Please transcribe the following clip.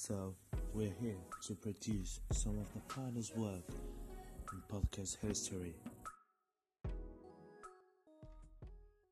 So, we're here to produce some of the finest work in podcast history.